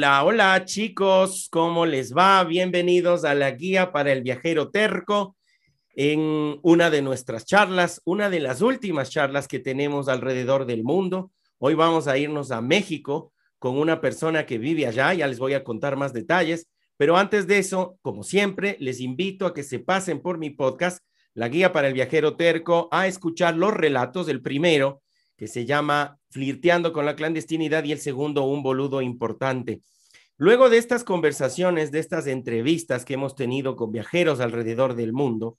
Hola, hola chicos, ¿cómo les va? Bienvenidos a la guía para el viajero terco en una de nuestras charlas, una de las últimas charlas que tenemos alrededor del mundo. Hoy vamos a irnos a México con una persona que vive allá, ya les voy a contar más detalles, pero antes de eso, como siempre, les invito a que se pasen por mi podcast, la guía para el viajero terco, a escuchar los relatos, del primero, que se llama Flirteando con la clandestinidad y el segundo, Un boludo importante. Luego de estas conversaciones, de estas entrevistas que hemos tenido con viajeros alrededor del mundo,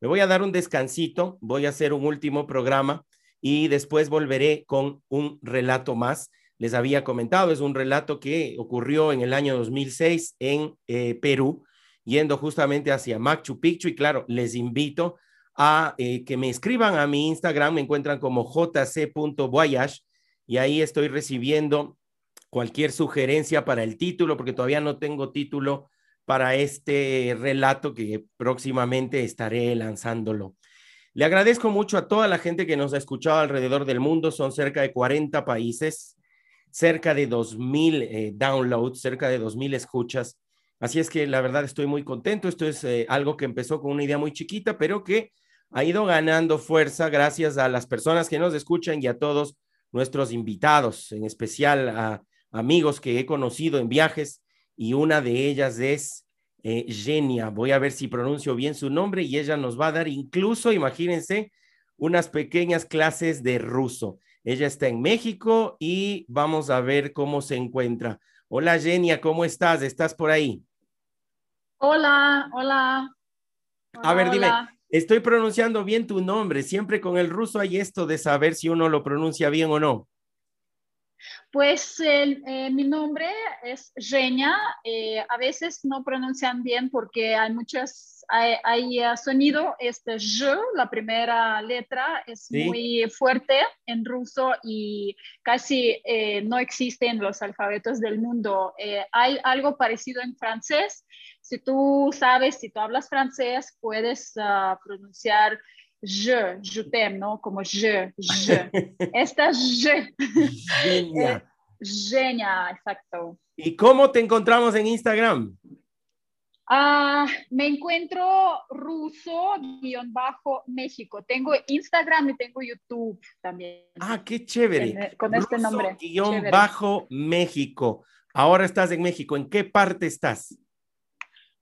me voy a dar un descansito, voy a hacer un último programa y después volveré con un relato más. Les había comentado, es un relato que ocurrió en el año 2006 en eh, Perú, yendo justamente hacia Machu Picchu y claro, les invito a eh, que me escriban a mi Instagram, me encuentran como jc.voyage y ahí estoy recibiendo cualquier sugerencia para el título, porque todavía no tengo título para este relato que próximamente estaré lanzándolo. Le agradezco mucho a toda la gente que nos ha escuchado alrededor del mundo, son cerca de 40 países, cerca de 2.000 eh, downloads, cerca de 2.000 escuchas. Así es que la verdad estoy muy contento. Esto es eh, algo que empezó con una idea muy chiquita, pero que ha ido ganando fuerza gracias a las personas que nos escuchan y a todos nuestros invitados, en especial a amigos que he conocido en viajes y una de ellas es eh, Genia. Voy a ver si pronuncio bien su nombre y ella nos va a dar incluso, imagínense, unas pequeñas clases de ruso. Ella está en México y vamos a ver cómo se encuentra. Hola Genia, ¿cómo estás? ¿Estás por ahí? Hola, hola. a ver, dime, estoy pronunciando bien tu nombre. Siempre con el ruso hay esto de saber si uno lo pronuncia bien o no. Pues eh, mi nombre es Genia. Eh, a veces no pronuncian bien porque hay muchas, hay, eh, sonido, este J, la primera letra, es muy fuerte en ruso y casi no existe en los alfabetos del mundo. hay algo parecido en francés. Si tú sabes, si tú hablas francés, puedes ah, pronunciar je, je t'aime, ¿no? Como je, je. Esta je. Genia. Genia, exacto. ¿Y cómo te encontramos en Instagram? Ah, me encuentro ruso-méxico. Tengo Instagram y tengo YouTube también. Ah, qué chévere. Con este nombre. Guión bajo México. Ahora estás en México. ¿En qué parte estás?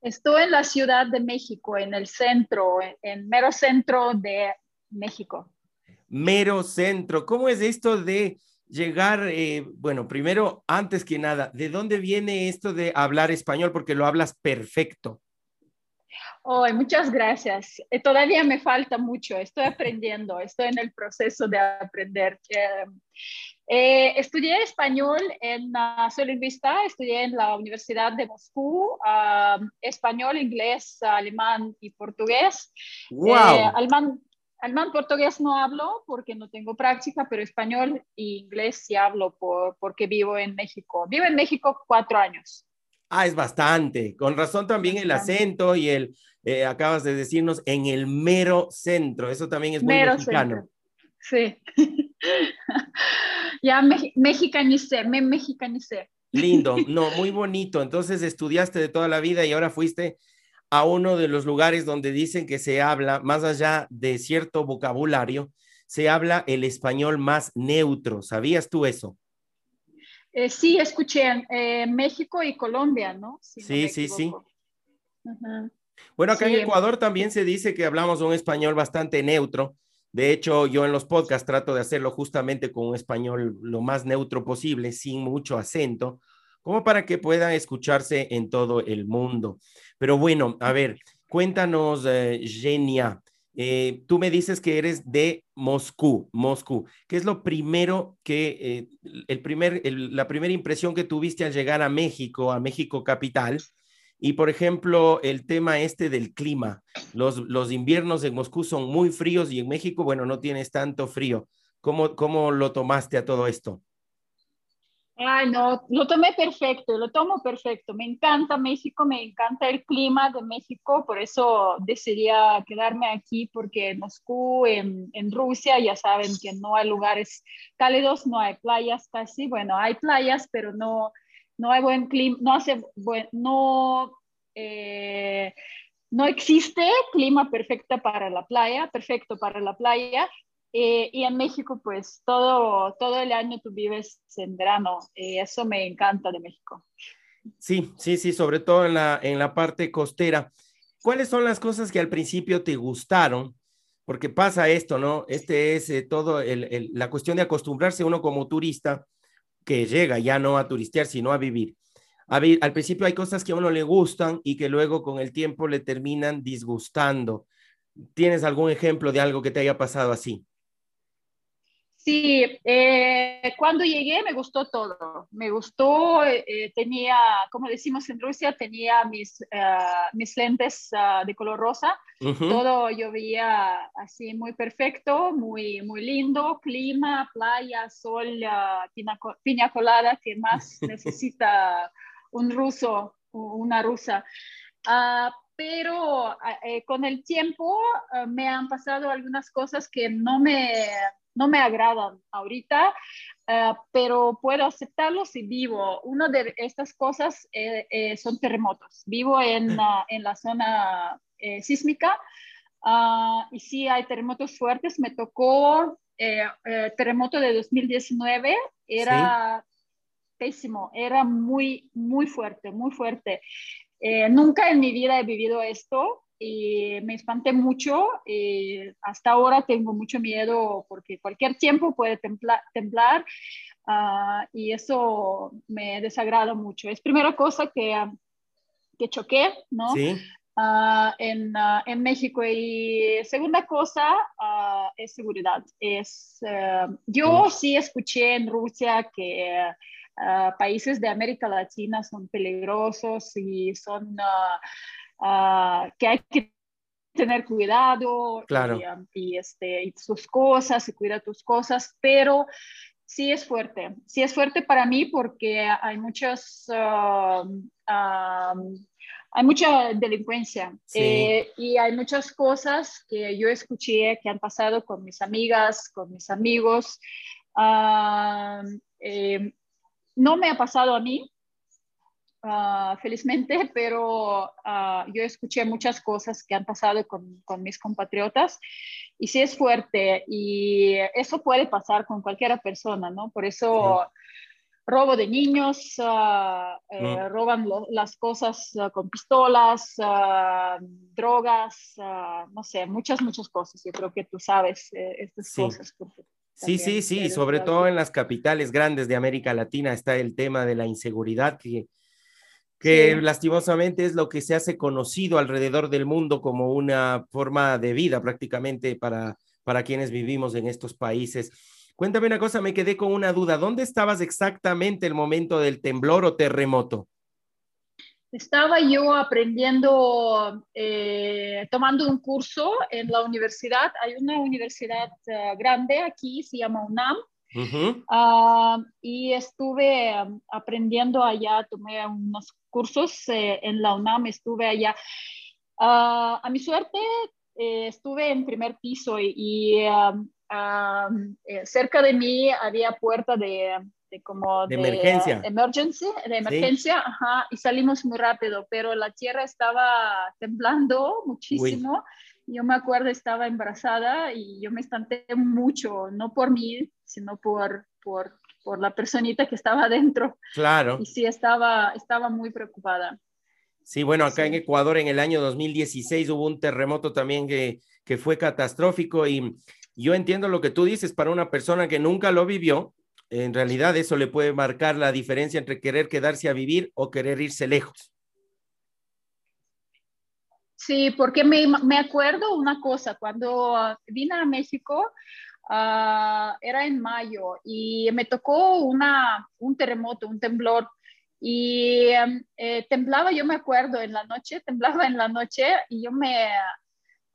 Estoy en la Ciudad de México, en el centro, en mero centro de México. Mero centro. ¿Cómo es esto de llegar, eh, bueno, primero, antes que nada, ¿de dónde viene esto de hablar español? Porque lo hablas perfecto. Oh, muchas gracias. Eh, todavía me falta mucho, estoy aprendiendo, estoy en el proceso de aprender. Eh, eh, estudié español en, uh, soy lingüista, estudié en la Universidad de Moscú, ah, español, inglés, alemán y portugués. Wow. Eh, alemán, alemán, portugués no hablo porque no tengo práctica, pero español e inglés sí hablo por, porque vivo en México. Vivo en México cuatro años. Ah, es bastante. Con razón también el acento y el, eh, acabas de decirnos, en el mero centro. Eso también es muy mero mexicano. Centro. Sí. ya me, mexicanicé, me mexicanicé. Lindo, no, muy bonito. Entonces estudiaste de toda la vida y ahora fuiste a uno de los lugares donde dicen que se habla, más allá de cierto vocabulario, se habla el español más neutro. ¿Sabías tú eso? Eh, sí, escuché en eh, México y Colombia, ¿no? sí, sí, sí. Bueno, acá en Ecuador también se dice que hablamos un español bastante neutro. De hecho, yo en los podcasts trato de hacerlo justamente con un español lo más neutro posible, sin mucho acento, como para que puedan escucharse en todo el mundo. Pero bueno, a ver, cuéntanos, eh, Genia. Eh, tú me dices que eres de Moscú, Moscú. ¿Qué es lo primero que, eh, el primer, la primera impresión que tuviste al llegar a México, a México capital? Y por ejemplo, el tema este del clima. Los, los inviernos en Moscú son muy fríos y en México, bueno, no tienes tanto frío. ¿Cómo, cómo lo tomaste a todo esto? Ay, no, lo tomé perfecto, lo tomo perfecto. Me encanta México, me encanta el clima de México, por eso decidí quedarme aquí, porque en Moscú, en, en, Rusia, ya saben que no hay lugares cálidos, no hay playas casi. Bueno, hay playas, pero no, no hay buen clima, no hace buen, no, eh, no existe clima perfecto para la playa, perfecto para la playa, eh, y en México, pues todo, todo el año tú vives en verano. y eso me encanta de México. Sí, sí, sí, sobre todo en la, en la parte costera. ¿Cuáles son las cosas que al principio te gustaron? Porque pasa esto, ¿no? Este es eh, todo el, la cuestión de acostumbrarse uno como turista que llega ya no a turistear, sino a vivir. Al principio hay cosas que a uno le gustan y que luego con el tiempo le terminan disgustando. ¿Tienes algún ejemplo de algo que te haya pasado así? Sí, eh, cuando llegué me gustó todo. Me gustó, eh, tenía, como decimos en Rusia, tenía mis, eh, mis lentes ah, de color rosa. Todo yo veía así muy perfecto, muy, muy lindo. Clima, playa, sol, uh, piña, colada, que más necesita un ruso, una rusa. Ah, pero con el tiempo me han pasado algunas cosas que no me no me agradan ahorita, eh, pero puedo aceptarlos si vivo. Una de estas cosas eh, eh, son terremotos. Vivo en, en la zona sísmica ah, y sí hay terremotos fuertes. Me tocó terremoto de 2019, era pésimo, era muy, muy fuerte, muy fuerte. nunca en mi vida he vivido esto y me espanté mucho. y hasta ahora tengo mucho miedo porque cualquier tiempo puede temblar, ah, y eso me desagrada mucho. Es primera cosa que, que choqué, ¿no? Sí. Ah, en, ah, en, México. Y segunda cosa es seguridad. Es, eh, yo mm. sí escuché en Rusia que países de América Latina son peligrosos y son Ah, que hay que tener cuidado claro. y, este, y sus cosas y cuida tus cosas, pero sí es fuerte, sí es fuerte para mí porque hay muchas, hay mucha delincuencia eh, y hay muchas cosas que yo escuché que han pasado con mis amigas, con mis amigos. Eh, no me ha pasado a mí, Ah, felizmente, pero ah, yo escuché muchas cosas que han pasado con, con, mis compatriotas y sí es fuerte y eso puede pasar con cualquier persona, ¿no? Por eso robo de niños, ah, eh, roban las cosas con pistolas, drogas, no sé, muchas, muchas cosas. Yo creo que tú sabes eh, estas cosas. Sí, sí, sí, sobre todo en las capitales grandes de América Latina está el tema de la inseguridad que que lastimosamente es lo que se hace conocido alrededor del mundo como una forma de vida prácticamente para, para quienes vivimos en estos países. Cuéntame una cosa, me quedé con una duda. ¿Dónde estabas exactamente el momento del temblor o terremoto? Estaba yo aprendiendo, eh, tomando un curso en la universidad. Hay una universidad eh, grande aquí, se llama UNAM, Ah, y estuve aprendiendo allá, tomé unos cursos eh, en la UNAM, estuve allá. Ah, a mi suerte, eh, estuve en primer piso y, eh, cerca de mí había puerta de, como de, emergencia. Emergency, de emergencia, ajá, y salimos muy rápido, pero la tierra estaba temblando muchísimo. Yo me acuerdo, estaba embarazada y yo me estanté mucho, no por mí, sino por, por, por la personita que estaba adentro. Claro. Y sí, estaba, estaba muy preocupada. Sí, bueno, acá en Ecuador en el año 2016 hubo un terremoto también que, que fue catastrófico y yo entiendo lo que tú dices para una persona que nunca lo vivió. En realidad eso le puede marcar la diferencia entre querer quedarse a vivir o querer irse lejos. Sí, porque me, me acuerdo una cosa, cuando vine a México, uh, era en mayo y me tocó una, un terremoto, un temblor y em, eh, temblaba, yo me acuerdo, en la noche, temblaba en la noche y yo me,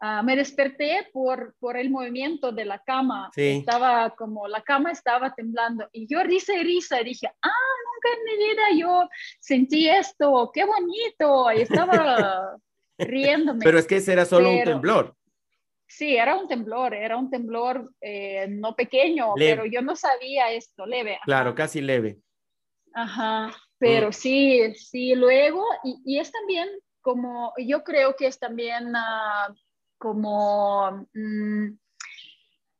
uh, me desperté por, por el movimiento de la cama. Estaba como, la cama estaba temblando y yo risa y risa, dije, ah, nunca en mi vida yo sentí esto, qué bonito, y estaba riéndome. Pero es que ese era solo un temblor. Sí, era un temblor, era un temblor eh, no pequeño, pero yo no sabía esto, leve. Claro, casi leve. Ajá. Pero mm. sí, sí, luego, y, es también como, yo creo que es también ah, como, mm,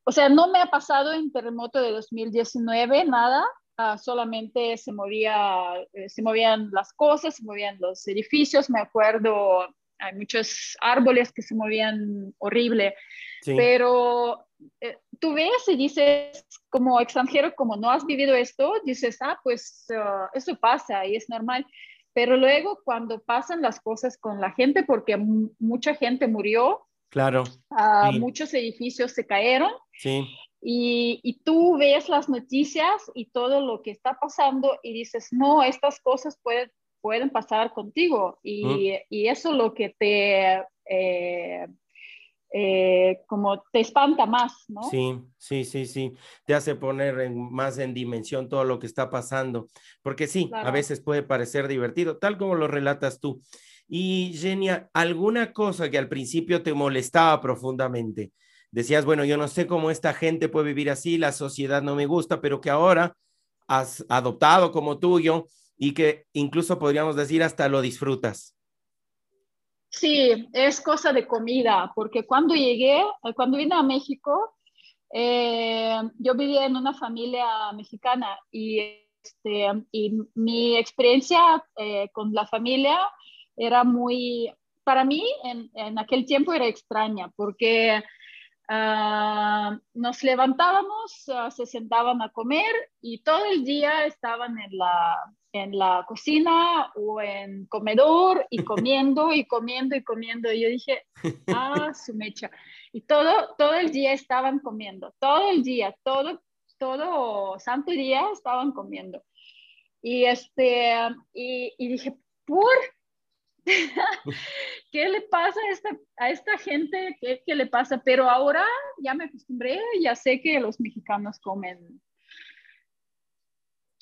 o sea, no me ha pasado en terremoto de 2019 nada, ah, solamente se movía, eh, se movían las cosas, se movían los edificios, me acuerdo, hay muchos árboles que se movían horrible, pero eh, tú ves y dices, como extranjero, como no has vivido esto, dices, ah, pues uh, eso pasa y es normal. Pero luego cuando pasan las cosas con la gente, porque mucha gente murió, claro, uh, muchos edificios se cayeron, sí. y, y, tú ves las noticias y todo lo que está pasando y dices, no, estas cosas pueden, pueden pasar contigo. Y, y eso lo que te... Eh, eh, como te espanta más, ¿no? Sí, sí, sí, sí, te hace poner más en dimensión todo lo que está pasando, porque sí, a veces puede parecer divertido, tal como lo relatas tú. Y Genia, ¿alguna cosa que al principio te molestaba profundamente? Decías, bueno, yo no sé cómo esta gente puede vivir así, la sociedad no me gusta, pero que ahora has adoptado como tuyo y que incluso podríamos decir hasta lo disfrutas. Sí, es cosa de comida, porque cuando llegué, cuando vine a México, eh, yo vivía en una familia mexicana y, este, y mi experiencia eh, con la familia era muy, para mí en, en aquel tiempo era extraña, porque uh, nos levantábamos, uh, se sentaban a comer y todo el día estaban en la, en la cocina o en comedor y comiendo y comiendo y comiendo. Y yo dije, ah, su mecha. Y todo, todo el día estaban comiendo, todo el día, todo, todo santo día estaban comiendo. Y, este, y, y dije, ¿por? ¿Qué le pasa a esta, a esta gente? ¿Qué, ¿Qué le pasa? Pero ahora ya me acostumbré, ya sé que los mexicanos comen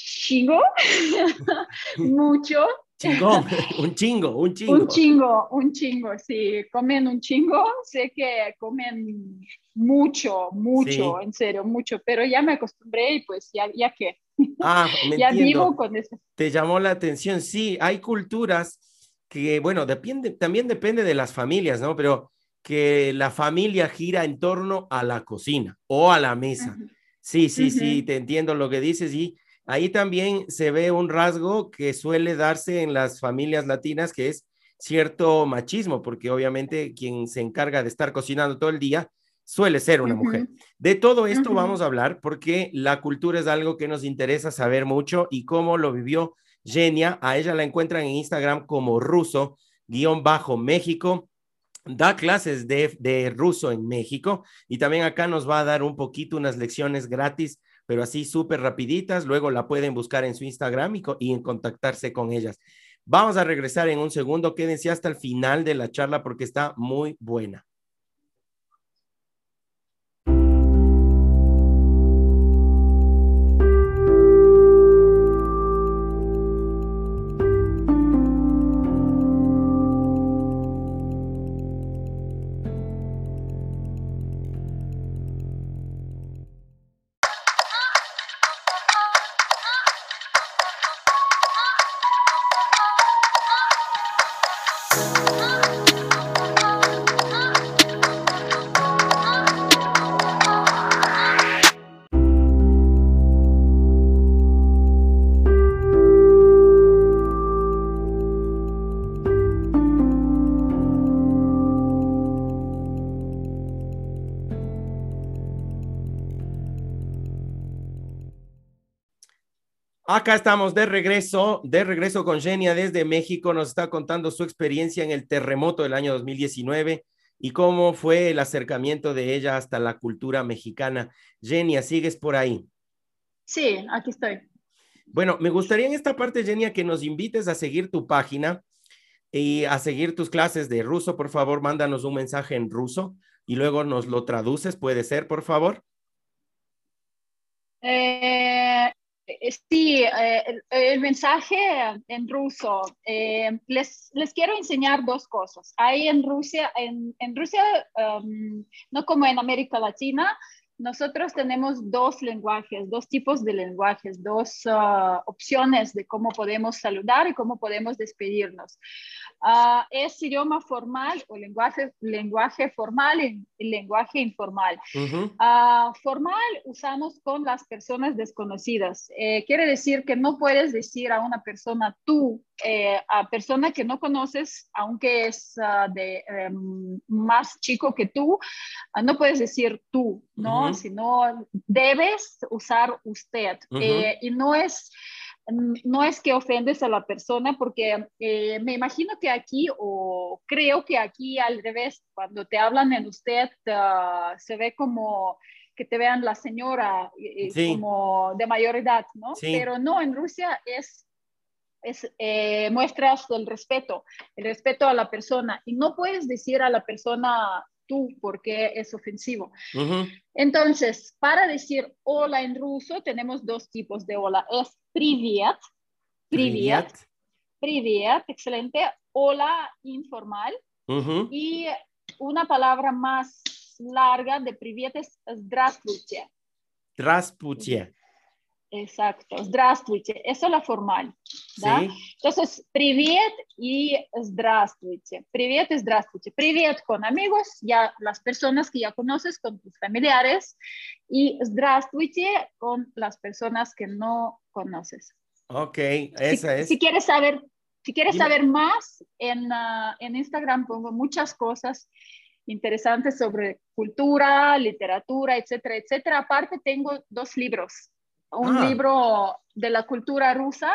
chingo, mucho. Chingón, un chingo, un chingo. Un chingo, un chingo, sí, comen un chingo, sé que comen mucho, mucho, en serio, mucho, pero ya me acostumbré y pues ya, ya que. Ah, me ya vivo con eso. Te llamó la atención, sí, hay culturas que, bueno, depende, también depende de las familias, ¿no? Pero que la familia gira en torno a la cocina o a la mesa. Sí, sí, sí, te entiendo lo que dices y Ahí también se ve un rasgo que suele darse en las familias latinas, que es cierto machismo, porque obviamente quien se encarga de estar cocinando todo el día suele ser una mujer. De todo esto vamos a hablar porque la cultura es algo que nos interesa saber mucho y cómo lo vivió Genia. A ella la encuentran en Instagram como ruso, guion bajo México. Da clases de, de ruso en México y también acá nos va a dar un poquito unas lecciones gratis pero así súper rapiditas. Luego la pueden buscar en su Instagram y, y en contactarse con ellas. Vamos a regresar en un segundo. Quédense hasta el final de la charla porque está muy buena. Acá estamos de regreso, de regreso con Genia desde México. Nos está contando su experiencia en el terremoto del año 2019 y cómo fue el acercamiento de ella hasta la cultura mexicana. Genia, ¿sigues por ahí? Sí, aquí estoy. Bueno, me gustaría en esta parte, Genia, que nos invites a seguir tu página y a seguir tus clases de ruso. Por favor, mándanos un mensaje en ruso y luego nos lo traduces, ¿puede ser, por favor? Eh, sí, eh, el, mensaje en ruso. les, les quiero enseñar dos cosas. Hay en Rusia, en, en Rusia, um, no como en América Latina, nosotros tenemos dos lenguajes, dos tipos de lenguajes, dos uh, opciones de cómo podemos saludar y cómo podemos despedirnos. Uh, es idioma formal o lenguaje, lenguaje formal y, lenguaje informal. Uh, formal usamos con las personas desconocidas. Eh, quiere decir que no puedes decir a una persona tú, eh, a persona que no conoces, aunque es de em, más chico que tú, no puedes decir tú, ¿no? Sino debes usar usted. Eh, y no es no es que ofendes a la persona, porque eh, me imagino que aquí, o creo que aquí al revés, cuando te hablan en usted, se ve como que te vean la señora como de mayor edad, ¿no? Pero no, en Rusia es, es eh, muestras el respeto, el respeto a la persona, y no puedes decir a la persona tú porque es ofensivo. Entonces, para decir hola en ruso, tenemos dos tipos de hola. Es привет, привет, привет, excelente. Hola informal. Y una palabra más larga de привет es здравствуйте. Здравствуйте. Exacto, здравствуйте, eso es la formal. ¿да? Entonces, привет y здравствуйте. Привет y здравствуйте. Привет con amigos, ya las personas que ya conoces, con tus familiares, y здравствуйте con las personas que no conoces. Ok, esa si, es. Si quieres saber, si quieres saber más, en, uh, en Instagram pongo muchas cosas interesantes sobre cultura, literatura, etcétera, etcétera. Aparte, tengo dos libros un ah. libro de la cultura rusa,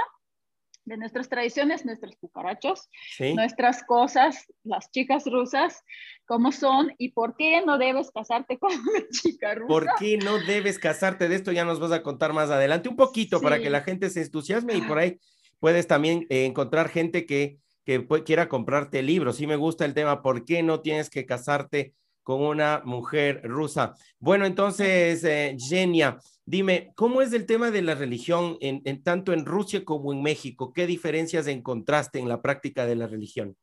de nuestras tradiciones, nuestros cucarachos, nuestras cosas, las chicas rusas, cómo son y por qué no debes casarte con una chica rusa. ¿Por qué no debes casarte? De esto ya nos vas a contar más adelante, un poquito para que la gente se entusiasme y por ahí puedes también eh, encontrar gente que, que quiera comprarte libros. Sí me gusta el tema, ¿por qué no tienes que casarte con una mujer rusa? Bueno, entonces, eh, Genia, Dime, ¿cómo es el tema de la religión en, tanto en Rusia como en México? ¿Qué diferencias encontraste en la práctica de la religión?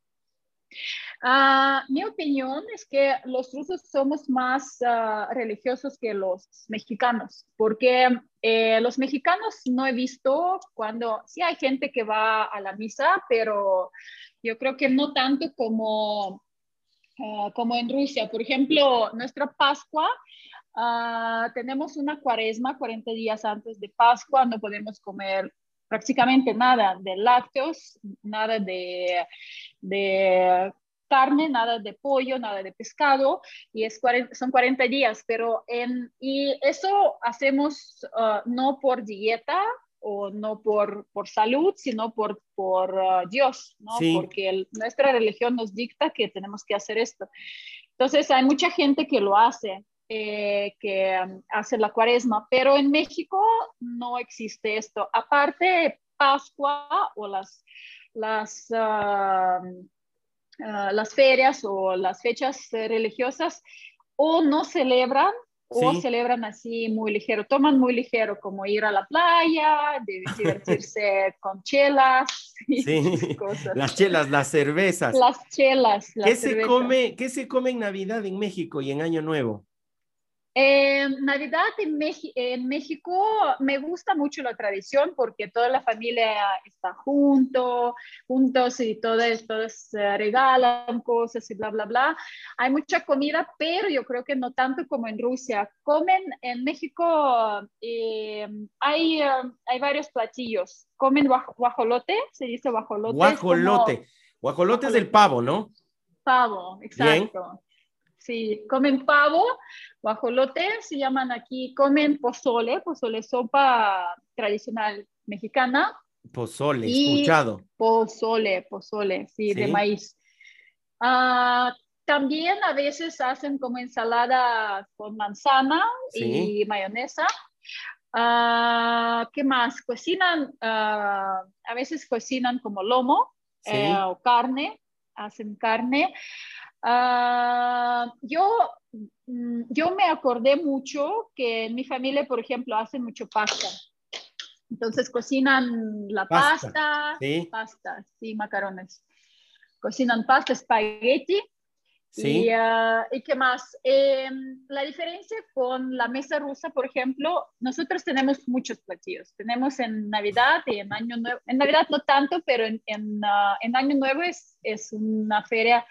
Ah, mi opinión es que los rusos somos más ah, religiosos que los mexicanos, porque eh, los mexicanos no he visto cuando, sí hay gente que va a la misa, pero yo creo que no tanto como, ah, como en Rusia. Por ejemplo, nuestra Pascua Ah, tenemos una cuaresma 40 días antes de Pascua, no podemos comer prácticamente nada de lácteos, nada de, de carne, nada de pollo, nada de pescado, y es son 40 días, pero en, y eso hacemos ah, no por dieta o no por, por salud, sino por, por ah, Dios, ¿no? porque nuestra religión nos dicta que tenemos que hacer esto. Entonces hay mucha gente que lo hace, eh, que um, hace la cuaresma, pero en México no existe esto. Aparte, Pascua o las, las, um, uh, las ferias o las fechas religiosas o no celebran o celebran así muy ligero, toman muy ligero, como ir a la playa, divertirse con chelas. sí. cosas. Las chelas, las cervezas. Las chelas. ¿Qué, Se come, ¿Qué se come en Navidad en México y en Año Nuevo? Navidad en, en, México me gusta mucho la tradición porque toda la familia está junto, juntos y todos, todos regalan cosas y bla, bla, bla. Hay mucha comida, pero yo creo que no tanto como en Rusia. Comen en México, eh, hay, hay varios platillos. Comen guajolote, se dice guajolote. Guajolote. Guajolote es el pavo, ¿no? Pavo, exacto. Sí, comen pavo, guajolote, se llaman aquí, comen pozole, pozole sopa tradicional mexicana. Pozole, escuchado. Pozole, pozole, sí, de maíz. Ah, también a veces hacen como ensalada con manzana y mayonesa. Ah, ¿Qué más? Cocinan, ah, a veces cocinan como lomo eh, o carne, hacen carne. Yo, mm, yo me acordé mucho que en mi familia, por ejemplo, hacen mucho pasta. Entonces cocinan la pasta, ¿Sí? pasta, sí, macarones. Cocinan pasta, espagueti. ¿Sí? Y, ah, ¿Y, qué más? Em, la diferencia con la mesa rusa, por ejemplo, nosotros tenemos muchos platillos. Tenemos en Navidad y en Año Nuevo. En Navidad no tanto, pero en, en, ah, en Año Nuevo es, es una feria,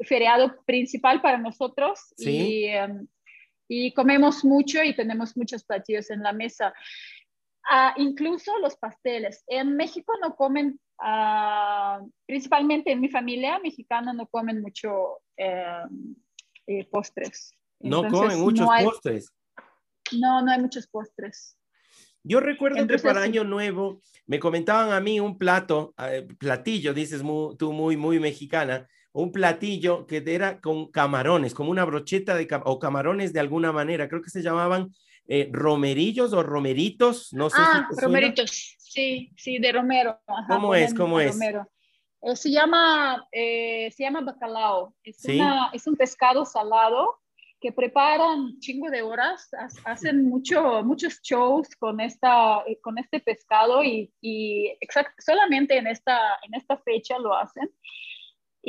feriado principal para nosotros. ¿Sí? Y, em, y comemos mucho y tenemos muchos platillos en la mesa. Ah, incluso los pasteles. En México no comen, ah, principalmente en mi familia mexicana, no comen mucho eh, eh, postres. No comen muchos postres. No, no hay muchos postres. Yo recuerdo que para Año Nuevo me comentaban a mí un plato, eh, platillo, dices tú muy, muy mexicana, un platillo que era con camarones, como una brocheta de o camarones de alguna manera, creo que se llamaban eh, romerillos o romeritos, no sé. Ah, romeritos, sí, sí, de romero. ¿Cómo es? ¿Cómo es? Eh, se, llama, eh, se llama bacalao. Es, es un pescado salado que preparan chingo de horas, hacen mucho, muchos shows con, esta, con este pescado y, y solamente en esta, en esta fecha lo hacen.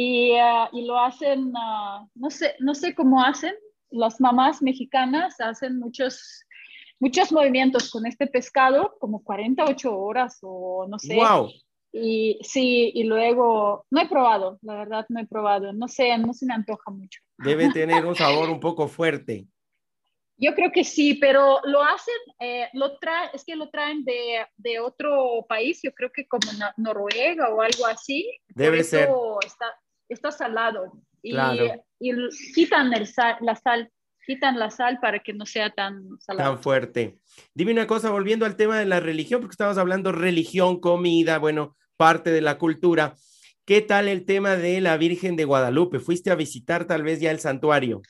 Y, y lo hacen, ah, no, sé, no sé cómo hacen, las mamás mexicanas hacen muchos muchos movimientos con este pescado, como 48 horas o no sé. ¡Wow! Y sí, y luego, no he probado, la verdad no he probado, no sé, no se me antoja mucho. Debe tener un sabor un poco fuerte. Yo creo que sí, pero lo hacen, eh, lo es que lo traen de, de, otro país, yo creo que como Noruega o algo así. Debe ser. Está, está salado. Y, y quitan el la sal quitan la sal para que no sea tan salado. Tan fuerte. Dime una cosa, volviendo al tema de la religión, porque estabas hablando religión, comida, bueno, parte de la cultura. ¿Qué tal el tema de la Virgen de Guadalupe? ¿Fuiste a visitar tal vez ya el santuario?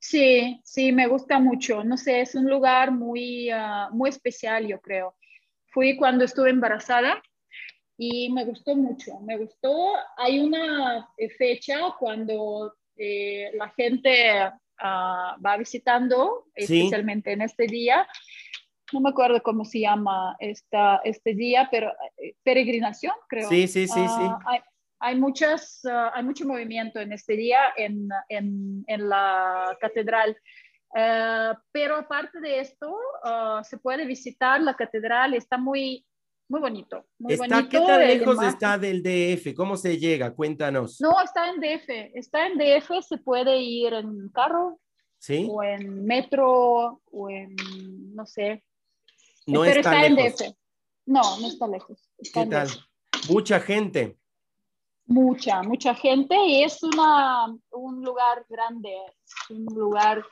Sí, sí, me gusta mucho. No sé, es un lugar muy, ah, muy especial, yo creo. Fui cuando estuve embarazada y me gustó mucho. Me gustó. Hay una eh, fecha cuando eh, la gente Ah, va visitando, especialmente en este día. No me acuerdo cómo se llama esta, este día, pero eh, peregrinación, creo. Sí, sí, sí, sí. Ah, hay, hay, muchas, ah, hay mucho movimiento en este día en, en, en la catedral. pero aparte de esto, se puede visitar la catedral, está muy, muy bonito. Muy está, ¿Qué tan lejos está del DF? ¿Cómo se llega? Cuéntanos. No, está en DF. Está en DF, se puede ir en carro. ¿Sí? O en metro, o en, no sé. No Pero está, en DF. No, no está lejos. ¿Qué tal? Mucha gente. Mucha, mucha gente y es una, un lugar grande, un lugar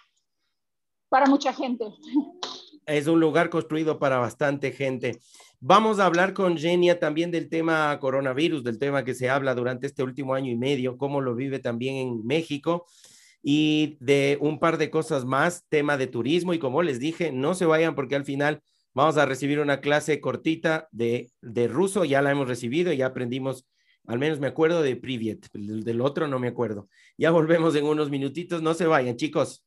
para mucha gente. Es un lugar construido para bastante gente. Vamos a hablar con Genia también del tema coronavirus, del tema que se habla durante este último año y medio, cómo lo vive también en México y de un par de cosas más, tema de turismo y como les dije, no se vayan porque al final vamos a recibir una clase cortita de, de ruso, ya la hemos recibido, ya aprendimos, al menos me acuerdo de Privet, del otro no me acuerdo. Ya volvemos en unos minutitos, no se vayan chicos.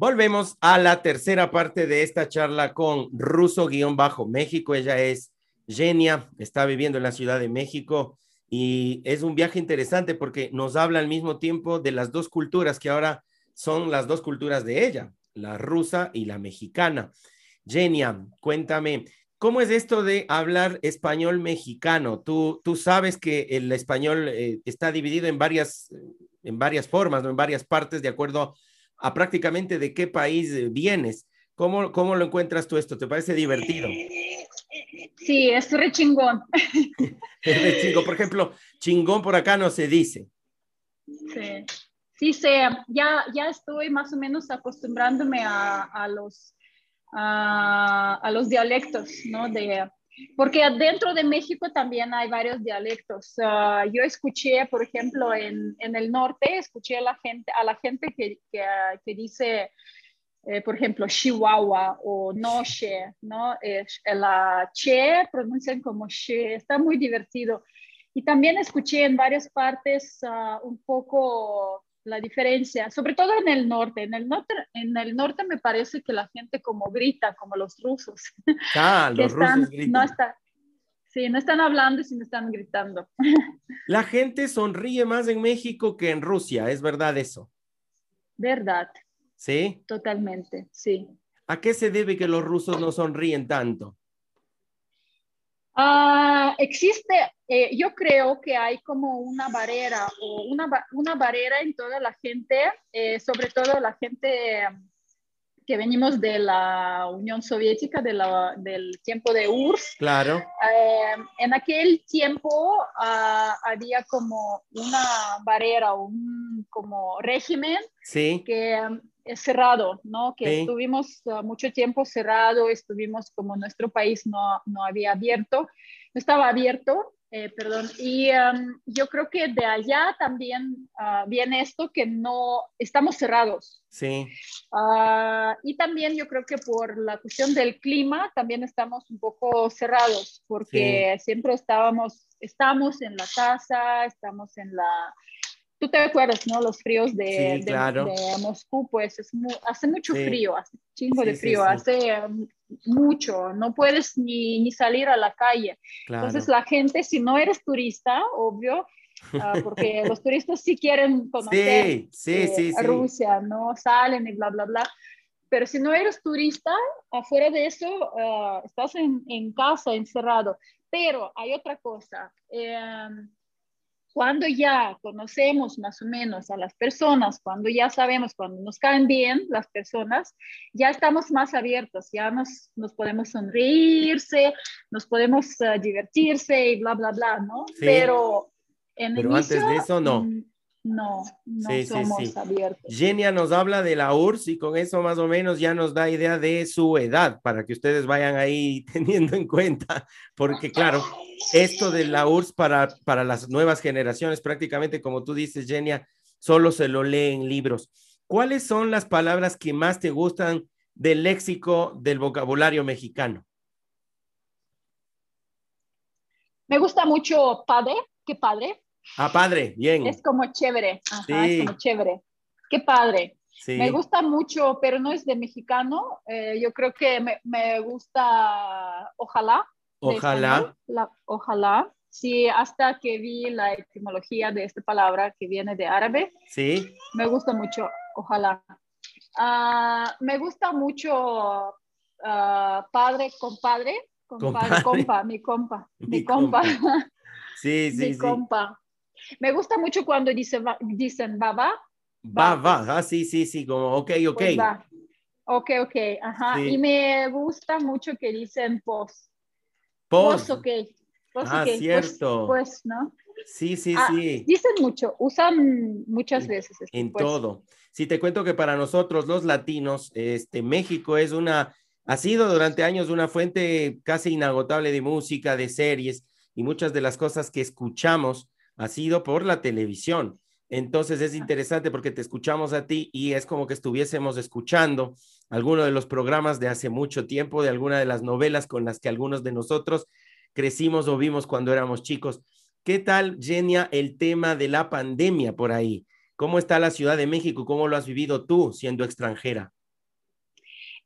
Volvemos a la tercera parte de esta charla con Ruso-México. Ella es Genia, está viviendo en la Ciudad de México y es un viaje interesante porque nos habla al mismo tiempo de las dos culturas que ahora son las dos culturas de ella, la rusa y la mexicana. Genia, cuéntame, ¿cómo es esto de hablar español mexicano? Tú, tú sabes que el español eh, está dividido en varias, en varias formas, ¿no? en varias partes de acuerdo a prácticamente de qué país vienes. ¿Cómo, cómo lo encuentras tú esto? ¿Te parece divertido? Sí, es re chingón. es chingón. Por ejemplo, chingón por acá no se dice. Sí, sí. Ya, ya estoy más o menos acostumbrándome a, a los, a, a, los dialectos, ¿no? De, porque dentro de México también hay varios dialectos. Uh, yo escuché, por ejemplo, en, en, el norte, escuché a la gente, a la gente que, que, que dice, eh, por ejemplo, Chihuahua o Noche, ¿no? Eh, la Che pronuncian como Che, está muy divertido. Y también escuché en varias partes uh, un poco la diferencia, sobre todo en el norte. En el norte, en el norte me parece que la gente como grita, como los rusos. Ah, los rusos gritan. No está, sí, no están hablando, sino están gritando. La gente sonríe más en México que en Rusia, ¿es verdad eso? Verdad. ¿Sí? Totalmente, sí. ¿A qué se debe que los rusos no sonríen tanto? Uh, existe, eh, yo creo que hay como una barrera o una, una barrera en toda la gente, eh, sobre todo la gente que venimos de la Unión Soviética, de la, del tiempo de URSS. Claro. Eh, en aquel tiempo uh, había como una barrera, un como régimen sí. que cerrado, ¿no? Que Sí. estuvimos uh, mucho tiempo cerrado, estuvimos como nuestro país no, no había abierto, no estaba abierto, eh, perdón, y um, yo creo que de allá también uh, viene esto que no estamos cerrados. Sí, Ah, y también yo creo que por la cuestión del clima también estamos un poco cerrados, porque siempre estábamos, estamos en la casa, estamos en la... Tú te acuerdas, ¿no? Los fríos de, Sí, de- claro. de Moscú, pues es hace mucho Sí. frío, hace chingo Sí, de frío, hace um, mucho, no puedes ni, ni salir a la calle. claro. Entonces la gente, si no eres turista, obvio, ah, porque los turistas sí quieren conocer eh. Rusia, ¿no? Salen y bla, bla, bla. Pero si no eres turista, afuera de eso, ah, estás en, en casa, encerrado. Pero hay otra cosa. eh, cuando ya conocemos más o menos a las personas, cuando ya sabemos, cuando nos caen bien las personas, ya estamos más abiertos, ya nos, nos podemos sonreírse, nos podemos ah, divertirse y bla, bla, bla, ¿no? Sí. Pero en Pero inicio, antes de eso, no. No, no Sí, sí, somos sí. abiertos. Genia nos habla de la URSS y con eso más o menos ya nos da idea de su edad para que ustedes vayan ahí teniendo en cuenta, porque claro, esto de la URSS para, para las nuevas generaciones, prácticamente como tú dices, Genia, solo se lo lee en libros. ¿Cuáles son las palabras que más te gustan del léxico del vocabulario mexicano? Me gusta mucho padre, qué padre, Ah, padre, bien. es como chévere, Ajá, Sí. es como chévere, qué padre. Sí, Me gusta mucho, pero no es de mexicano. eh, yo creo que me, me gusta ojalá. ojalá. la- ojalá. Sí, hasta que vi la etimología de esta palabra que viene de árabe, Sí, me gusta mucho, ojalá. Ah, me gusta mucho ah, padre, compadre, compadre, compa, mi compa, mi, Mi compa, sí, sí, mi sí. compa. Me gusta mucho cuando dice, va- dicen baba, Va, va. va. Ah, sí, sí, sí, como, ok, ok. pues va. Ok, ok, ajá. Sí. Y me gusta mucho que dicen pos. Pos. Pos, ok. Pos, Ah, ok, pues- cierto. Pues, ¿no? Sí, sí, Ah, sí. Dicen mucho, usan muchas veces. este, en pues. todo. Sí, te cuento que para nosotros los latinos, este, México es una, ha sido durante años una fuente casi inagotable de música, de series y muchas de las cosas que escuchamos ha sido por la televisión. Entonces es interesante porque te escuchamos a ti y es como que estuviésemos escuchando alguno de los programas de hace mucho tiempo, de alguna de las novelas con las que algunos de nosotros crecimos o vimos cuando éramos chicos. ¿Qué tal, Genia, el tema de la pandemia por ahí? ¿Cómo está la Ciudad de México? ¿Cómo lo has vivido tú siendo extranjera?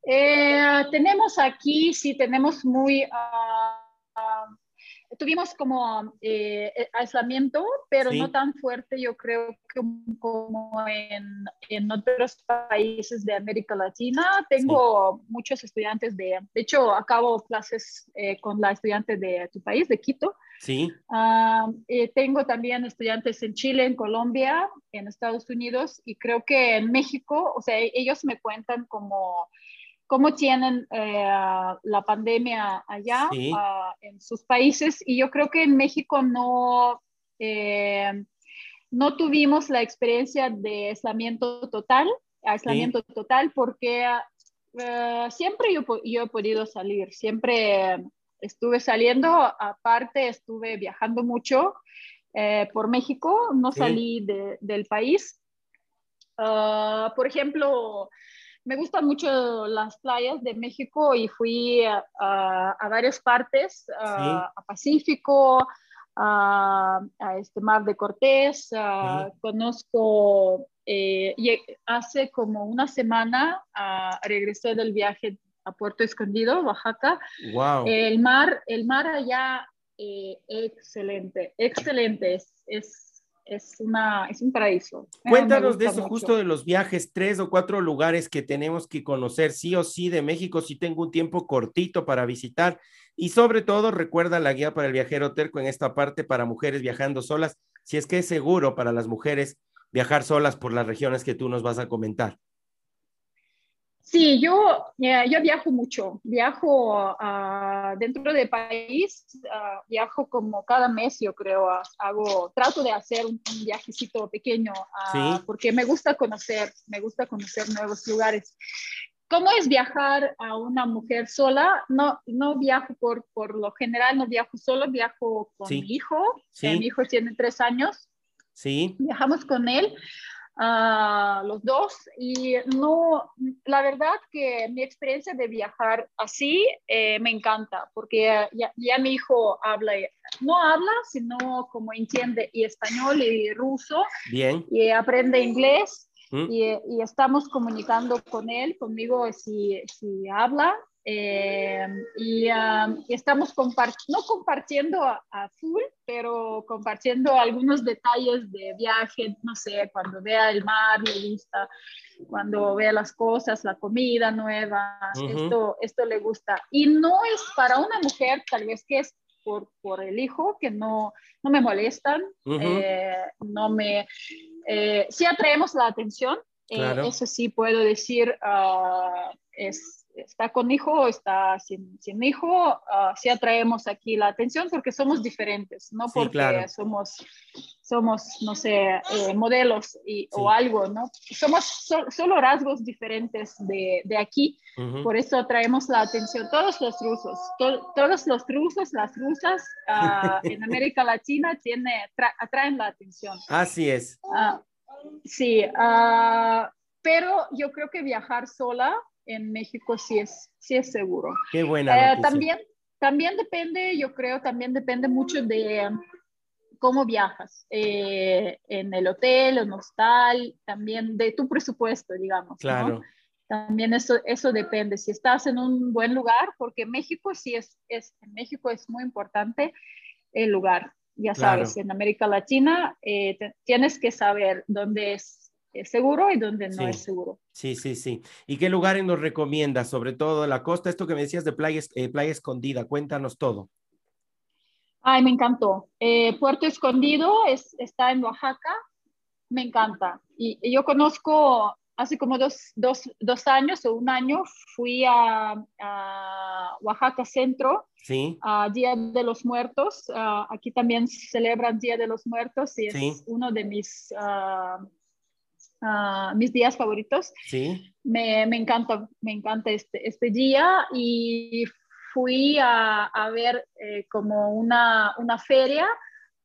Eh, tenemos aquí, sí, tenemos muy... Uh, tuvimos como eh, eh, aislamiento, pero no tan fuerte, yo creo que como en, en, otros países de América Latina. Tengo muchos estudiantes de, de hecho, acabo clases eh, con la estudiante de tu país, de Quito. Sí. Ah, tengo también estudiantes en Chile, en Colombia, en Estados Unidos y creo que en México, o sea, ellos me cuentan como cómo tienen eh, la pandemia allá ah, en sus países. Y yo creo que en México no, eh, no tuvimos la experiencia de aislamiento total, aislamiento total, porque eh, siempre yo, yo, he podido salir, siempre estuve saliendo, aparte estuve viajando mucho por México, no salí del país. Ah, por ejemplo, me gustan mucho las playas de México y fui a, varias partes, a Pacífico, a, este Mar de Cortés, conozco, eh, y hace como una semana regresé del viaje a Puerto Escondido, Oaxaca. Wow. El mar, el mar allá, eh, excelente, excelente, es, es es, una, es un paraíso. Cuéntanos de eso, justo de los viajes, tres o cuatro lugares que tenemos que conocer sí o sí de México, si tengo un tiempo cortito para visitar. Y sobre todo, recuerda la guía para el viajero terco en esta parte para mujeres viajando solas, si es que es seguro para las mujeres viajar solas por las regiones que tú nos vas a comentar. Sí, yo, yo viajo mucho, viajo uh, dentro del país, uh, viajo como cada mes, yo creo, hago, trato de hacer un, viajecito pequeño, porque me gusta conocer, me gusta conocer nuevos lugares. ¿Cómo es viajar a una mujer sola? No, no viajo por, por lo general, no viajo solo, viajo con mi hijo. Sí. Mi hijo tiene tres años. Sí. Viajamos con él a los dos y no, la verdad que mi experiencia de viajar así eh, me encanta porque ya, ya, mi hijo habla, no habla, sino como entiende y español y ruso. Bien. Y aprende inglés. ¿Mm? Y, y, estamos comunicando con él, conmigo si, si habla eh, y, estamos no compartiendo a, full, pero compartiendo algunos detalles de viaje, no sé, cuando vea el mar, le gusta, cuando vea las cosas, la comida nueva, esto, esto le gusta. Y no es para una mujer, tal vez que es por, por el hijo, que no, no me molestan, eh, no me... Eh, sí atraemos la atención, eh, eso sí puedo decir, uh, es está con hijo o está sin, sin hijo, uh, sí atraemos aquí la atención porque somos diferentes, no porque somos, somos, no sé, eh, modelos y, o algo, ¿no? Somos solo rasgos diferentes de, de aquí, por eso atraemos la atención. Todos los rusos, todos los rusos, las rusas uh, en América Latina tiene, atraen la atención. Así es. Uh, sí, pero yo creo que viajar sola en México sí es, sí es seguro. Qué buena. Eh, también, también depende, yo creo, también depende mucho de cómo viajas, eh, en el hotel, en hostal, también de tu presupuesto, digamos. Claro. También eso, eso depende. Si estás en un buen lugar, porque México sí es, es en México es muy importante el lugar. Ya sabes, en América Latina eh, tienes que saber dónde es es seguro y donde no es seguro. Sí, sí, sí. ¿Y qué lugares nos recomiendas? Sobre todo la costa, esto que me decías de Playa, eh, playa Escondida, cuéntanos todo. Ay, me encantó. Eh, Puerto Escondido es, está en Oaxaca, me encanta. Y, yo conozco, hace como dos, dos, dos, años o un año, fui a, Oaxaca Centro, sí. a Día de los Muertos. Ah, aquí también celebran Día de los Muertos y es uno de mis... Ah, mis días favoritos. Sí. Me, me, encanta, me encanta este, este día y fui a, a ver eh, como una, una, feria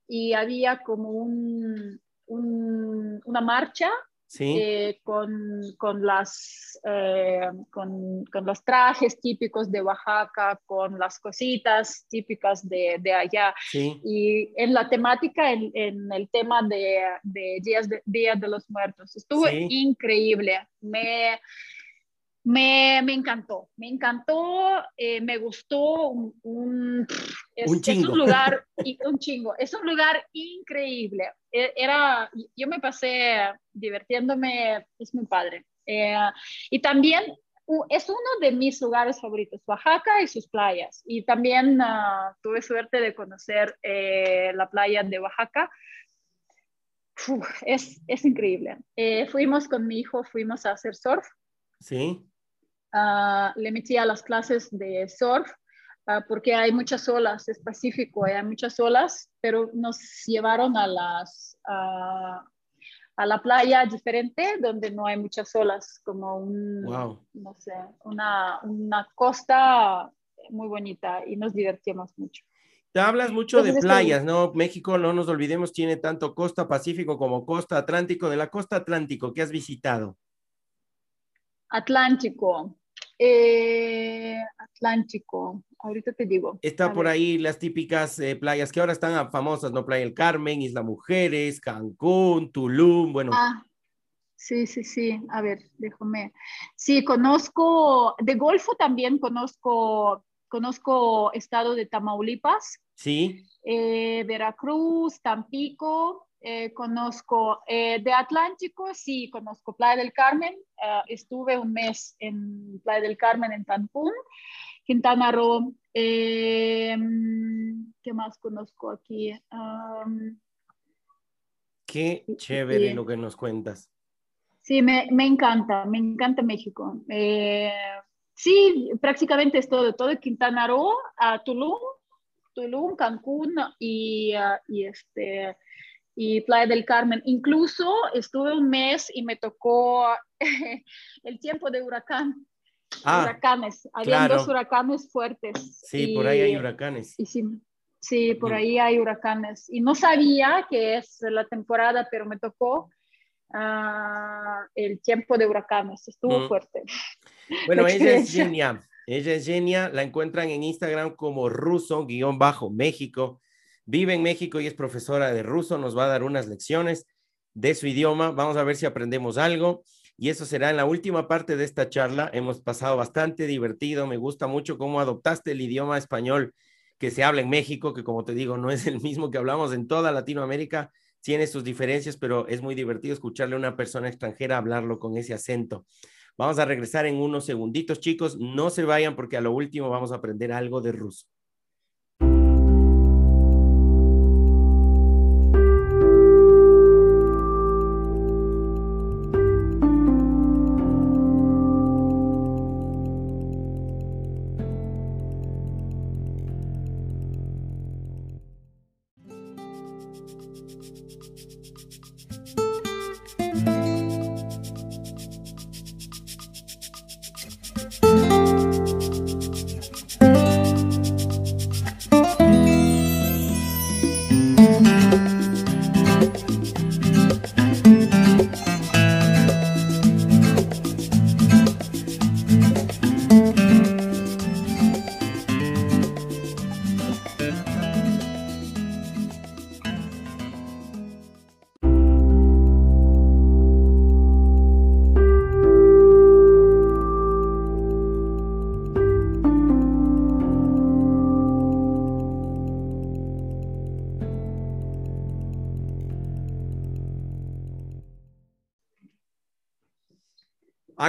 y había como un, un, una marcha eh, con, con, las, eh, con, con, los trajes típicos de Oaxaca, con las cositas típicas de, de allá. Y en la temática, en, en el tema de, de Días, de, de los Muertos, estuvo increíble. Me, Me, encantó, me encantó, eh, me gustó un, es, un lugar, un chingo, es un lugar increíble. E, era, yo me pasé divirtiéndome, es muy padre. Eh, y también es uno de mis lugares favoritos, Oaxaca y sus playas. Y también ah, tuve suerte de conocer eh, la playa de Oaxaca. es, es, increíble. fuimos con mi hijo, fuimos a hacer surf. Sí. Ah, le metí a las clases de surf ah, porque hay muchas olas, es pacífico, hay muchas olas, pero nos llevaron a las a la playa diferente donde no hay muchas olas, como un, no sé, una, una costa muy bonita y nos divertimos mucho. Te hablas mucho de playas, ¿no? México, no nos olvidemos, tiene tanto costa pacífico como costa atlántico. De la costa atlántico, ¿qué has visitado? Atlántico. Eh, Atlántico, ahorita te digo. Está por ahí las típicas eh, playas que ahora están famosas, ¿no? Playa del Carmen, Isla Mujeres, Cancún, Tulum, bueno. Ah, sí, sí, sí. A ver, déjame. Sí, conozco, de Golfo también conozco, conozco estado de Tamaulipas. Sí. Eh, Veracruz, Tampico, eh, conozco eh, de Atlántico, sí, conozco Playa del Carmen, eh, estuve un mes en Playa del Carmen en Cancún, Quintana Roo, ¿qué más conozco aquí? Qué chévere lo que nos cuentas. Sí, me, me encanta, me encanta México. sí, prácticamente es todo, todo Quintana Roo, a Tulum, Tulum, Cancún y, y este y Playa del Carmen. Incluso estuve un mes y me tocó el tiempo de huracán. Ah, huracanes. Había dos huracanes fuertes. Sí, por ahí hay huracanes. Y sí, sí, por ahí hay huracanes. Y no sabía que es la temporada, pero me tocó ah, el tiempo de huracanes. Estuvo mm. fuerte. Bueno, ella es Genia. Ella es Genia. La encuentran en Instagram como ruso-méxico vive en México y es profesora de ruso, nos va a dar unas lecciones de su idioma. Vamos a ver si aprendemos algo. Y eso será en la última parte de esta charla. Hemos pasado bastante divertido. Me gusta mucho cómo adoptaste el idioma español que se habla en México, que como te digo, no es el mismo que hablamos en toda Latinoamérica. Tiene sus diferencias, pero es muy divertido escucharle a una persona extranjera hablarlo con ese acento. Vamos a regresar en unos segunditos, chicos. No se vayan porque a lo último vamos a aprender algo de ruso.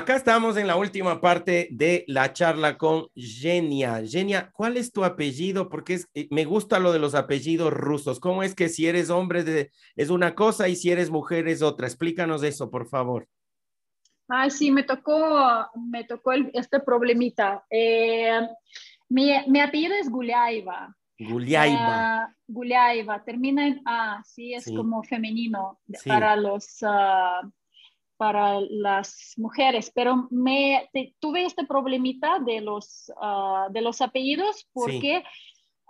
Acá estamos en la última parte de la charla con Genia. Genia, ¿cuál es tu apellido? Porque es, eh, me gusta lo de los apellidos rusos. ¿Cómo es que si eres hombre de, es una cosa y si eres mujer es otra? Explícanos eso, por favor. Ay, sí, me tocó, me tocó este problemita. Eh, mi, mi, apellido es Guliaiva. Guliaiva. Uh, termina en A, sí, es como femenino para los... Ah, para las mujeres, pero me tuve este problemita de los, ah, de los apellidos porque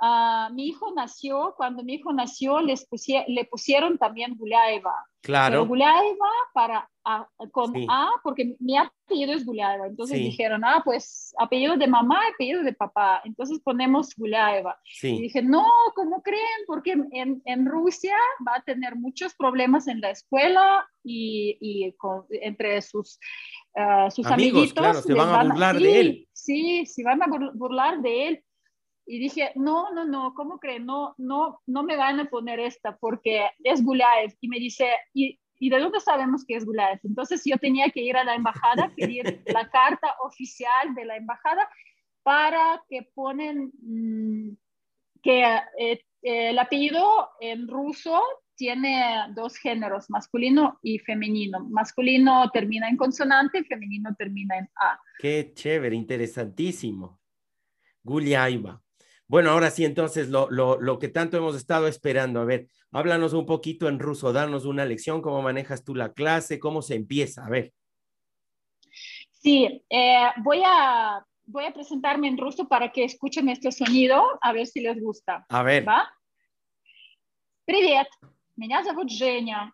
Ah, mi hijo nació, cuando mi hijo nació, les le pusieron también Gulaeva. Claro. Gulaeva para, con A, porque mi apellido es Gulaeva. Entonces dijeron, ah, pues apellido de mamá, apellido de papá. Entonces ponemos Gulaeva. Y dije, no, ¿cómo creen? Porque en, en, Rusia va a tener muchos problemas en la escuela y, y entre sus, uh, sus amigos. Claro, se van, a burlar de él. Sí, se van a burlar de él y dije, no, no, no, ¿cómo creen? No, no, no me van a poner esta porque es Gulaev. Y me dice, ¿y, ¿y de dónde sabemos que es Gulaev? Entonces yo tenía que ir a la embajada, pedir la carta oficial de la embajada para que ponen mm, que eh, el apellido en ruso tiene dos géneros, masculino y femenino. Masculino termina en consonante, femenino termina en A. Qué chévere, interesantísimo. Guliaiba. Bueno, ahora sí, entonces, lo, lo, lo, que tanto hemos estado esperando. A ver, háblanos un poquito en ruso, danos una lección, cómo manejas tú la clase, cómo se empieza. A ver. Sí, eh, voy, a, voy a presentarme en ruso para que escuchen este sonido, a ver si les gusta. A ver. ¿Va? Привет, меня зовут Женя.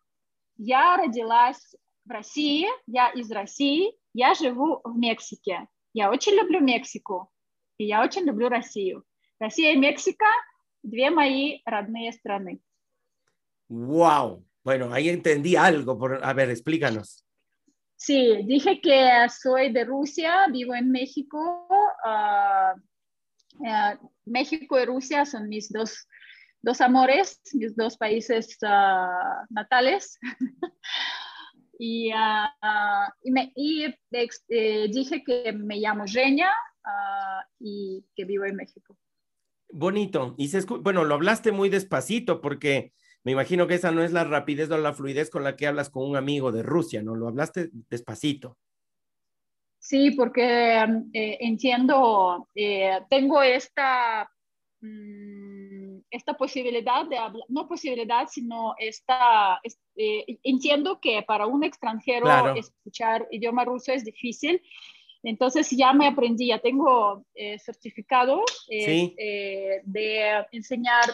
Я родилась в России, я из России, я живу в Мексике. Я очень люблю Мексику, и я очень люблю Россию. Россия и México, две мои родные страны. Wow. Bueno, ahí entendí algo. Por... A ver, explícanos. Sí, dije que soy de Rusia, vivo en México. Uh, uh, México y Rusia son mis dos, dos amores, mis dos países uh, natales. y, y, me, y eh, dije que me llamo Genia y que vivo en México. Bonito. Y se bueno, lo hablaste muy despacito porque me imagino que esa no es la rapidez o la fluidez con la que hablas con un amigo de Rusia, ¿no? Lo hablaste despacito. Sí, porque eh, entiendo, eh, tengo esta, mm, esta posibilidad de hablar, no posibilidad, sino esta, eh, entiendo que para un extranjero escuchar idioma ruso es difícil entonces ya me aprendí, ya tengo eh, certificado eh, eh, de enseñar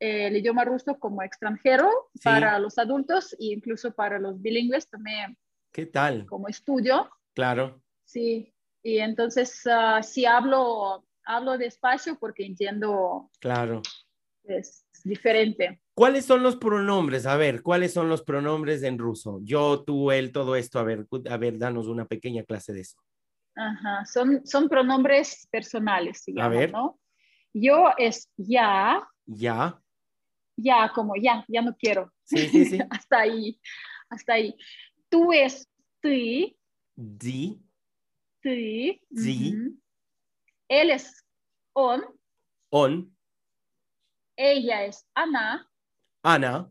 el idioma ruso como extranjero para los adultos e incluso para los bilingües también. ¿Qué tal? Como estudio. Claro. Sí, y entonces uh, sí hablo, hablo despacio porque entiendo. Claro. Es diferente. ¿Cuáles son los pronombres? A ver, ¿cuáles son los pronombres en ruso? Yo, tú, él, todo esto. A ver, a ver, danos una pequeña clase de eso. Ajá, son, son pronombres personales, digamos, A ver. ¿no? Yo es ya. Ya. Ya, como ya, ya no quiero. Sí, sí, sí. hasta ahí, hasta ahí. Tú es ti. Di. Ti. Di. Él es on. On. Ella es Ana. Ana.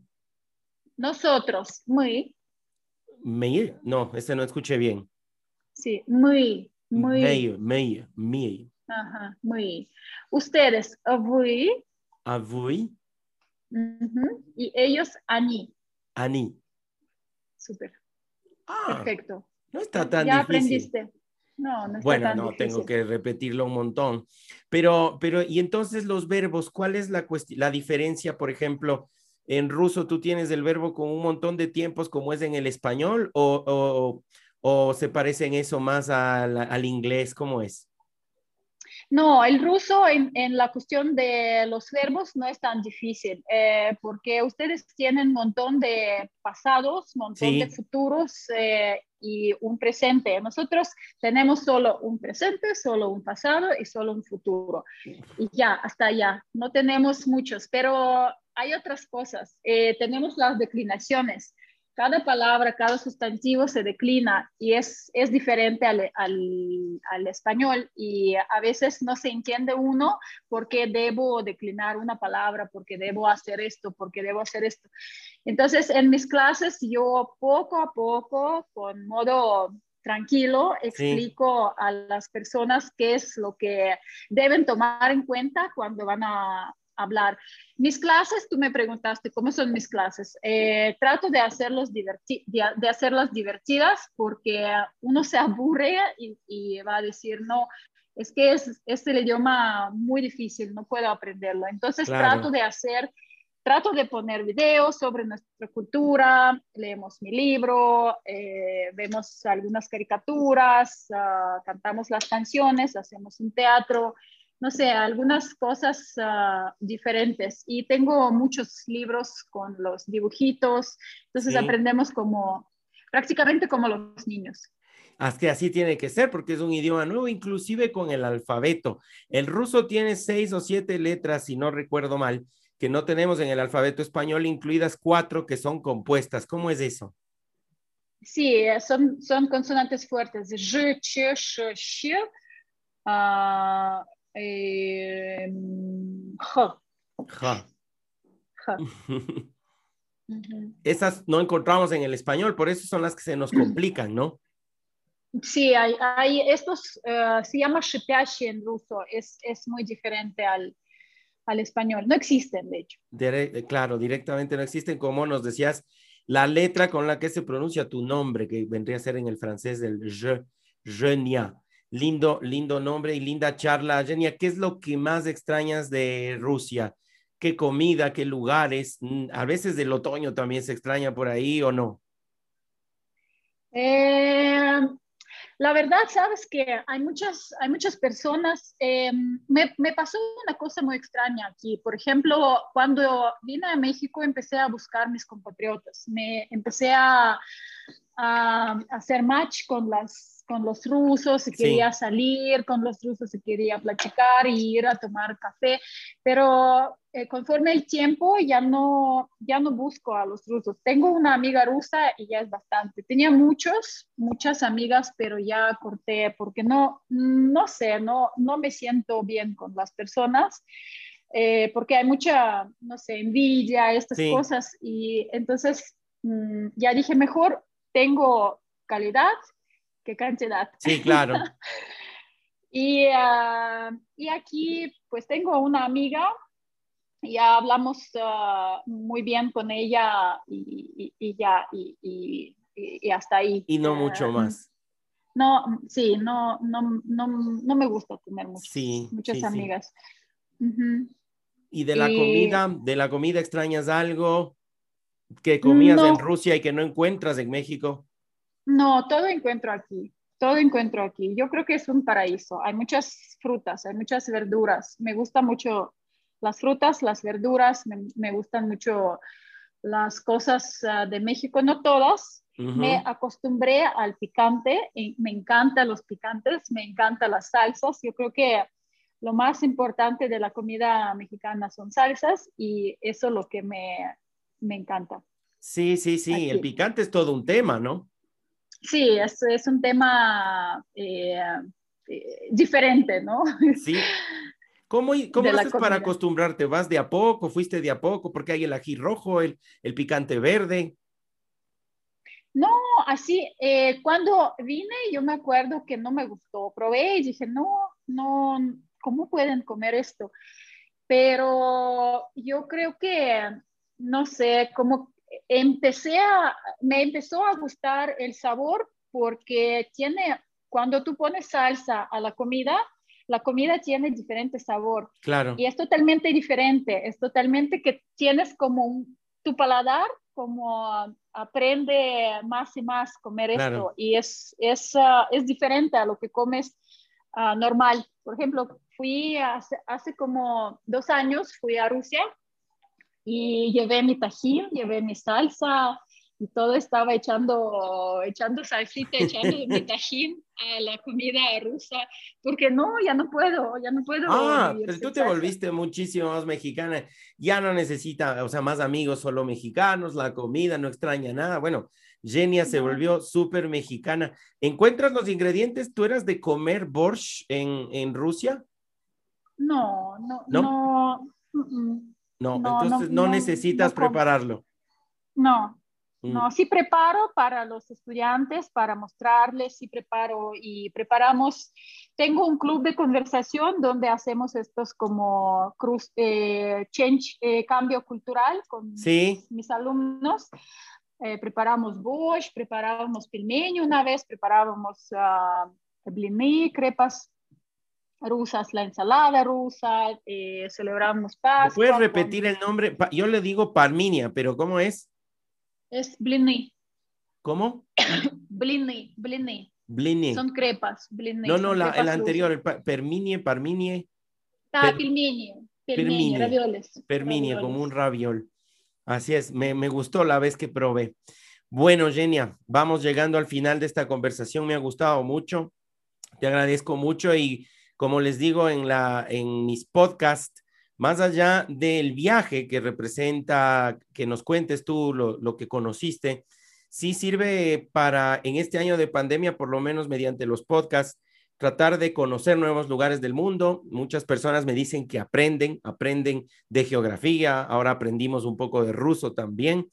Nosotros, muy. Me, no, ese no escuché bien. Sí, muy. Muy. Meio, meio, meio. Ajá, muy. Ustedes, avui. Avui. Y ellos, ani. Ani. Súper. Ah, Perfecto. No está tan ya difícil. aprendiste. No, no está bueno, tan no, difícil. tengo que repetirlo un montón. Pero, pero, y entonces los verbos, ¿cuál es la, la diferencia, por ejemplo, en ruso tú tienes el verbo con un montón de tiempos como es en el español o, o, o se parecen eso más al, al inglés? ¿Cómo es? No, el ruso en, en, la cuestión de los verbos no es tan difícil, eh, porque ustedes tienen un montón de pasados, un montón Sí. de futuros eh, y un presente. Nosotros tenemos solo un presente, solo un pasado y solo un futuro. Y ya, hasta allá. No tenemos muchos, pero hay otras cosas. Eh, tenemos las declinaciones cada palabra, cada sustantivo se declina y es, es diferente al, al, al, español y a veces no se entiende uno por qué debo declinar una palabra, por qué debo hacer esto, por qué debo hacer esto. Entonces, en mis clases yo poco a poco, con modo tranquilo, explico sí. a las personas qué es lo que deben tomar en cuenta cuando van a, hablar. Mis clases, tú me preguntaste cómo son mis clases. Eh, trato de, hacerlos diverti de hacerlas divertidas porque uno se aburre y, y va a decir, no, es que es, es el idioma muy difícil, no puedo aprenderlo. Entonces trato de hacer, trato de poner videos sobre nuestra cultura, leemos mi libro, eh, vemos algunas caricaturas, ah, cantamos las canciones, hacemos un teatro, no sé, algunas cosas ah, diferentes. Y tengo muchos libros con los dibujitos, entonces aprendemos como, prácticamente como los niños. Así, así tiene que ser porque es un idioma nuevo, inclusive con el alfabeto. El ruso tiene seis o siete letras, si no recuerdo mal, que no tenemos en el alfabeto español, incluidas cuatro que son compuestas. ¿Cómo es eso? Sí, eh, son, son consonantes fuertes. J, ch, sh, sh, uh, Ja. Ja. ja. Esas no encontramos en el español, por eso son las que se nos complican, ¿no? Sí, hay, estos, eh, se llama shipiashi en ruso, es, es muy diferente al, al, español, no existen, de hecho. Eh, claro, directamente no existen, como nos decías, la letra con la que se pronuncia tu nombre, que vendría a ser en el francés el je, je Lindo, lindo nombre y linda charla. Genia, ¿qué es lo que más extrañas de Rusia? ¿Qué comida, qué lugares? Mm, a veces del otoño también se extraña por ahí o no. Eh, la verdad, sabes que hay muchas, hay muchas personas, eh, me, me, pasó una cosa muy extraña aquí. Por ejemplo, cuando vine a México empecé a buscar mis compatriotas, me empecé a, a hacer match con las con los rusos, se quería salir con los rusos, se quería platicar y ir a tomar café, pero eh, conforme el tiempo ya no, ya no busco a los rusos. Tengo una amiga rusa y ya es bastante. Tenía muchos, muchas amigas, pero ya corté porque no, no sé, no, no me siento bien con las personas. Eh, porque hay mucha, no sé, envidia, estas cosas, y entonces mm, ya dije, mejor tengo calidad qué cantidad. Sí, claro. y, uh, y, aquí pues tengo una amiga, ya hablamos uh, muy bien con ella y, y, y ya, y, hasta ahí. Y no mucho uh, más. No, sí, no, no, no, no me gusta tener muchas, sí, muchas amigas. Sí. Uh -huh. ¿Y de la comida? ¿De la comida extrañas algo que comías no. en Rusia y que no encuentras en México? No, todo encuentro aquí, todo encuentro aquí. Yo creo que es un paraíso. Hay muchas frutas, hay muchas verduras. Me gustan mucho las frutas, las verduras, me, me gustan mucho las cosas uh, de México, no todas. Uh -huh. Me acostumbré al picante, y me encantan los picantes, me encantan las salsas. Yo creo que lo más importante de la comida mexicana son salsas y eso es lo que me, me encanta. Sí, sí, sí, Aquí. el picante es todo un tema, ¿no? Sí, es, es un tema eh, eh, diferente, ¿no? Sí. ¿Cómo, cómo haces para acostumbrarte? ¿Vas de a poco? ¿Fuiste de a poco? Porque hay el ají rojo, el, el picante verde. No, así, eh, cuando vine yo me acuerdo que no me gustó. Probé y dije, no, no, ¿cómo pueden comer esto? Pero yo creo que, no sé, como empecé a, me empezó a gustar el sabor porque tiene, cuando tú pones salsa a la comida, la comida tiene diferente sabor. Claro. Y es totalmente diferente, es totalmente que tienes como un, tu paladar como aprende más y más comer claro. esto y es, es, uh, es diferente a lo que comes uh, normal. Por ejemplo, fui hace, hace como dos años, fui a Rusia y llevé mi tajín, llevé mi salsa y todo estaba echando, echando salsita, echando mi tajín a la comida rusa, porque no, ya no puedo, ya no puedo. Ah, pero tú te volviste muchísimo más mexicana, ya no necesita, o sea, más amigos solo mexicanos, la comida no extraña nada, bueno. Genia se volvió súper mexicana. ¿Encuentras los ingredientes? ¿Tú eras de comer borscht en, en Rusia? No, no, no. no. No, no entonces no, no necesitas prepararlo. No, mm. no, sí preparo para los estudiantes, para mostrarles, sí preparo y preparamos. Tengo un club de conversación donde hacemos estos como cruz, eh, change, eh, cambio cultural con sí. mis, mis alumnos. Eh, preparamos bosch, preparábamos pilmeño una vez, preparábamos uh, bliní, crepas rusas, la ensalada rusa, eh, celebramos Pascua. ¿Puedes repetir el nombre? Yo le digo Parminia, pero ¿cómo es? Es blini. ¿Cómo? blini, blini. Blini. Son crepas, blini. No, no, la, el anterior, el perminie, parminie. Ah, per... Perminie, ravioles. Perminie, como un raviol. Así es, me, me gustó la vez que probé. Bueno, Genia, vamos llegando al final de esta conversación. Me ha gustado mucho. Te agradezco mucho y como les digo en, la, en mis podcasts, más allá del viaje que representa, que nos cuentes tú lo, lo, que conociste, sí sirve para en este año de pandemia, por lo menos mediante los podcasts, tratar de conocer nuevos lugares del mundo. Muchas personas me dicen que aprenden, aprenden de geografía, ahora aprendimos un poco de ruso también.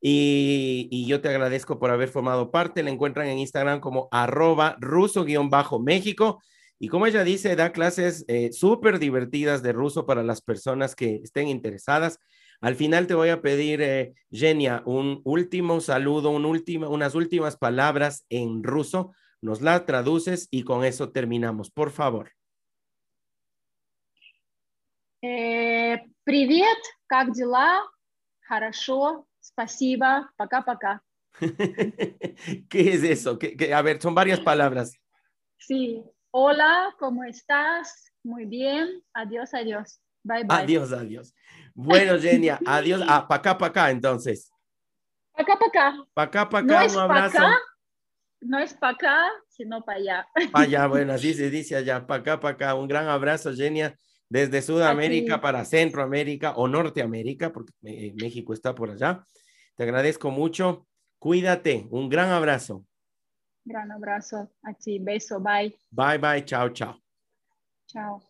Y, yo te agradezco por haber formado parte. La encuentran en Instagram como arroba ruso-méxico. Y como ella dice, da clases eh, súper divertidas de ruso para las personas que estén interesadas. Al final te voy a pedir, eh, Genia, un último saludo, un último, unas últimas palabras en ruso nos la traduces y con eso terminamos, por favor. Eh, привет, как дела? Хорошо, спасибо, пока-пока. ¿Qué es eso? A ver, son varias palabras. Sí, hola, ¿cómo estás? Muy bien, adiós, adiós. Bye, bye. Adiós, adiós. Bueno, Genia, adiós. Ah, pa' acá, pa' acá, entonces. Pa' acá, pa' acá. Pa' acá, pa' acá, un abrazo no es para acá, sino para allá. Para allá, bueno, así se dice allá, para acá, para acá. Un gran abrazo, Genia, desde Sudamérica para Centroamérica o Norteamérica, porque eh, México está por allá. Te agradezco mucho. Cuídate. Un gran abrazo. Gran abrazo a ti. Beso. Bye. Bye, bye. Chao, chao. Chao.